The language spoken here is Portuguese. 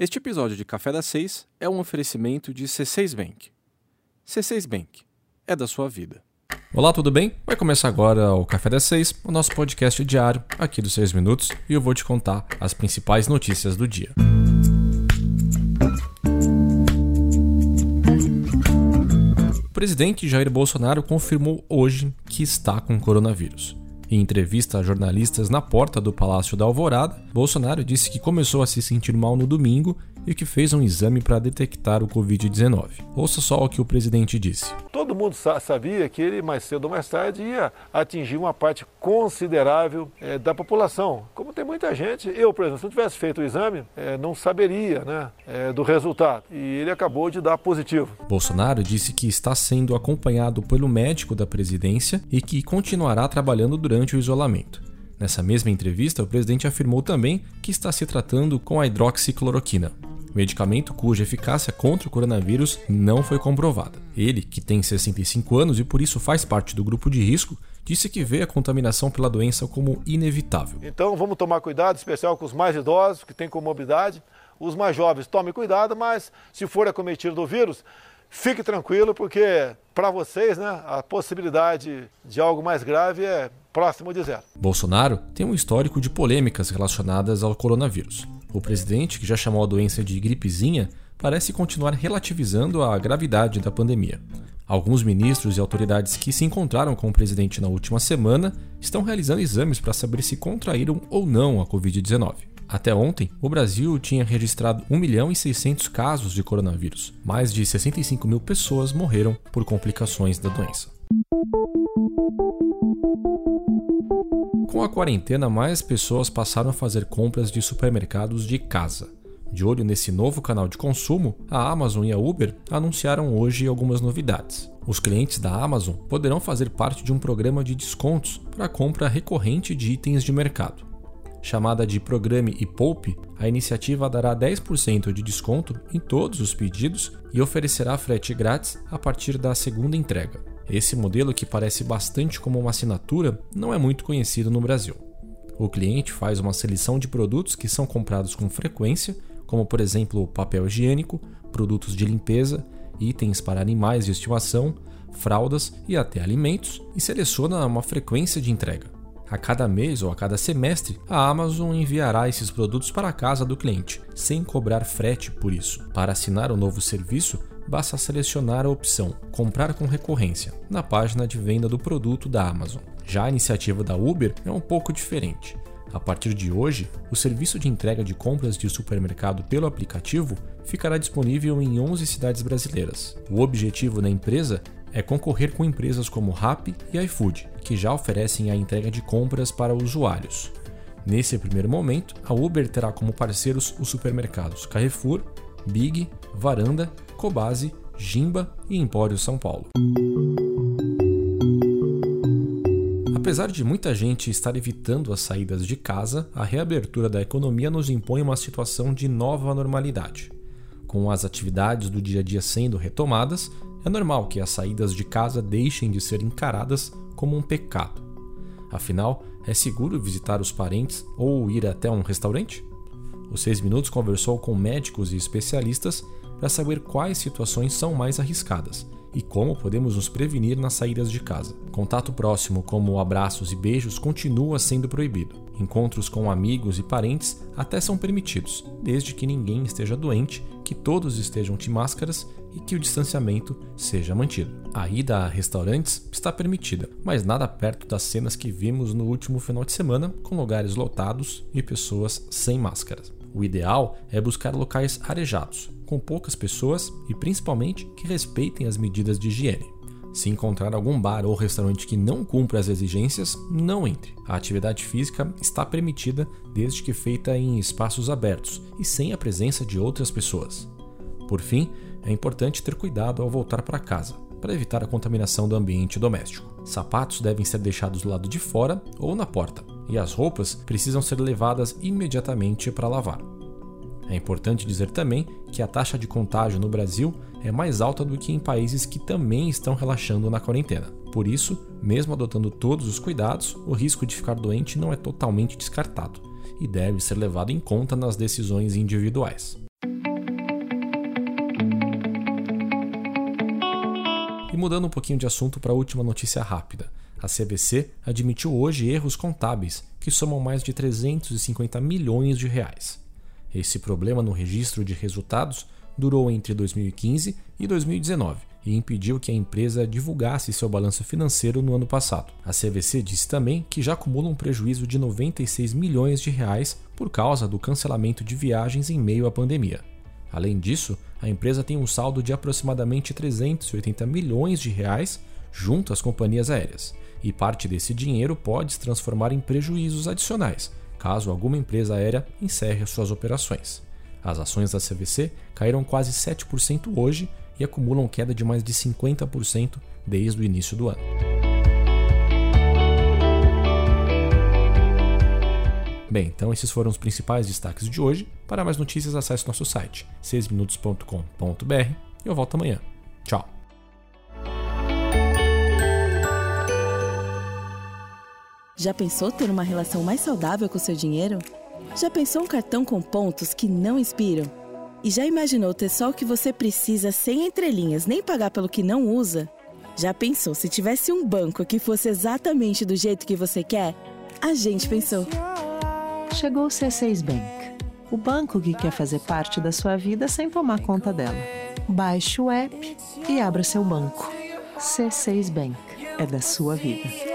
Este episódio de Café das Seis é um oferecimento de C6 Bank. C6 Bank é da sua vida. Olá, tudo bem? Vai começar agora o Café das Seis, o nosso podcast diário aqui dos 6 minutos, e eu vou te contar as principais notícias do dia. O presidente Jair Bolsonaro confirmou hoje que está com coronavírus. Em entrevista a jornalistas na porta do Palácio da Alvorada, Bolsonaro disse que começou a se sentir mal no domingo e que fez um exame para detectar o Covid-19. Ouça só o que o presidente disse. Todo mundo sabia que ele, mais cedo ou mais tarde, ia atingir uma parte considerável é, da população. Como tem muita gente, eu, por exemplo, se não tivesse feito o exame, é, não saberia né, é, do resultado. E ele acabou de dar positivo. Bolsonaro disse que está sendo acompanhado pelo médico da presidência e que continuará trabalhando durante o isolamento. Nessa mesma entrevista, o presidente afirmou também que está se tratando com a hidroxicloroquina, medicamento cuja eficácia contra o coronavírus não foi comprovada. Ele, que tem 65 anos e por isso faz parte do grupo de risco, disse que vê a contaminação pela doença como inevitável. Então vamos tomar cuidado, especial com os mais idosos, que têm comorbidade. Os mais jovens, tomem cuidado, mas se for acometido do vírus, fique tranquilo, porque para vocês né, a possibilidade de algo mais grave é próximo de zero. Bolsonaro tem um histórico de polêmicas relacionadas ao coronavírus. O presidente, que já chamou a doença de gripezinha, parece continuar relativizando a gravidade da pandemia. Alguns ministros e autoridades que se encontraram com o presidente na última semana estão realizando exames para saber se contraíram ou não a Covid-19. Até ontem, o Brasil tinha registrado 1 milhão e 600 casos de coronavírus. Mais de 65 mil pessoas morreram por complicações da doença. Com a quarentena, mais pessoas passaram a fazer compras de supermercados de casa. De olho nesse novo canal de consumo, a Amazon e a Uber anunciaram hoje algumas novidades. Os clientes da Amazon poderão fazer parte de um programa de descontos para compra recorrente de itens de mercado. Chamada de Programe e Poupe, a iniciativa dará 10% de desconto em todos os pedidos e oferecerá frete grátis a partir da segunda entrega. Esse modelo, que parece bastante como uma assinatura, não é muito conhecido no Brasil. O cliente faz uma seleção de produtos que são comprados com frequência, como por exemplo papel higiênico, produtos de limpeza, itens para animais de estimação, fraldas e até alimentos, e seleciona uma frequência de entrega. A cada mês ou a cada semestre, a Amazon enviará esses produtos para a casa do cliente, sem cobrar frete por isso. Para assinar o novo serviço, basta selecionar a opção Comprar com recorrência na página de venda do produto da Amazon. Já a iniciativa da Uber é um pouco diferente. A partir de hoje, o serviço de entrega de compras de supermercado pelo aplicativo ficará disponível em 11 cidades brasileiras. O objetivo da empresa é concorrer com empresas como Rappi e iFood, que já oferecem a entrega de compras para usuários. Nesse primeiro momento, a Uber terá como parceiros os supermercados Carrefour, Big, Varanda Cobase, Jimba e Empório São Paulo. Apesar de muita gente estar evitando as saídas de casa, a reabertura da economia nos impõe uma situação de nova normalidade. Com as atividades do dia a dia sendo retomadas, é normal que as saídas de casa deixem de ser encaradas como um pecado. Afinal, é seguro visitar os parentes ou ir até um restaurante? O 6 Minutos conversou com médicos e especialistas para saber quais situações são mais arriscadas e como podemos nos prevenir nas saídas de casa. Contato próximo, como abraços e beijos, continua sendo proibido. Encontros com amigos e parentes até são permitidos, desde que ninguém esteja doente, que todos estejam de máscaras e que o distanciamento seja mantido. A ida a restaurantes está permitida, mas nada perto das cenas que vimos no último final de semana, com lugares lotados e pessoas sem máscaras. O ideal é buscar locais arejados, com poucas pessoas e principalmente que respeitem as medidas de higiene. Se encontrar algum bar ou restaurante que não cumpra as exigências, não entre. A atividade física está permitida desde que feita em espaços abertos e sem a presença de outras pessoas. Por fim, é importante ter cuidado ao voltar para casa, para evitar a contaminação do ambiente doméstico. Sapatos devem ser deixados do lado de fora ou na porta, e as roupas precisam ser levadas imediatamente para lavar. É importante dizer também que a taxa de contágio no Brasil é mais alta do que em países que também estão relaxando na quarentena. Por isso, mesmo adotando todos os cuidados, o risco de ficar doente não é totalmente descartado e deve ser levado em conta nas decisões individuais. E mudando um pouquinho de assunto para a última notícia rápida. A CBC admitiu hoje erros contábeis que somam mais de 350 milhões de reais. Esse problema no registro de resultados durou entre 2015 e 2019 e impediu que a empresa divulgasse seu balanço financeiro no ano passado. A CVC disse também que já acumula um prejuízo de 96 milhões de reais por causa do cancelamento de viagens em meio à pandemia. Além disso, a empresa tem um saldo de aproximadamente 380 milhões de reais junto às companhias aéreas, e parte desse dinheiro pode se transformar em prejuízos adicionais, caso alguma empresa aérea encerre suas operações. As ações da CVC caíram quase 7% hoje e acumulam queda de mais de 50% desde o início do ano. Bem, então esses foram os principais destaques de hoje. Para mais notícias, acesse nosso site 6minutos.com.br e eu volto amanhã. Tchau! Já pensou ter uma relação mais saudável com seu dinheiro? Já pensou um cartão com pontos que não inspiram? E já imaginou ter só o que você precisa sem entrelinhas, nem pagar pelo que não usa? Já pensou se tivesse um banco que fosse exatamente do jeito que você quer? A gente pensou. Chegou o C6 Bank, o banco que quer fazer parte da sua vida sem tomar conta dela. Baixe o app e abra seu banco. C6 Bank é da sua vida.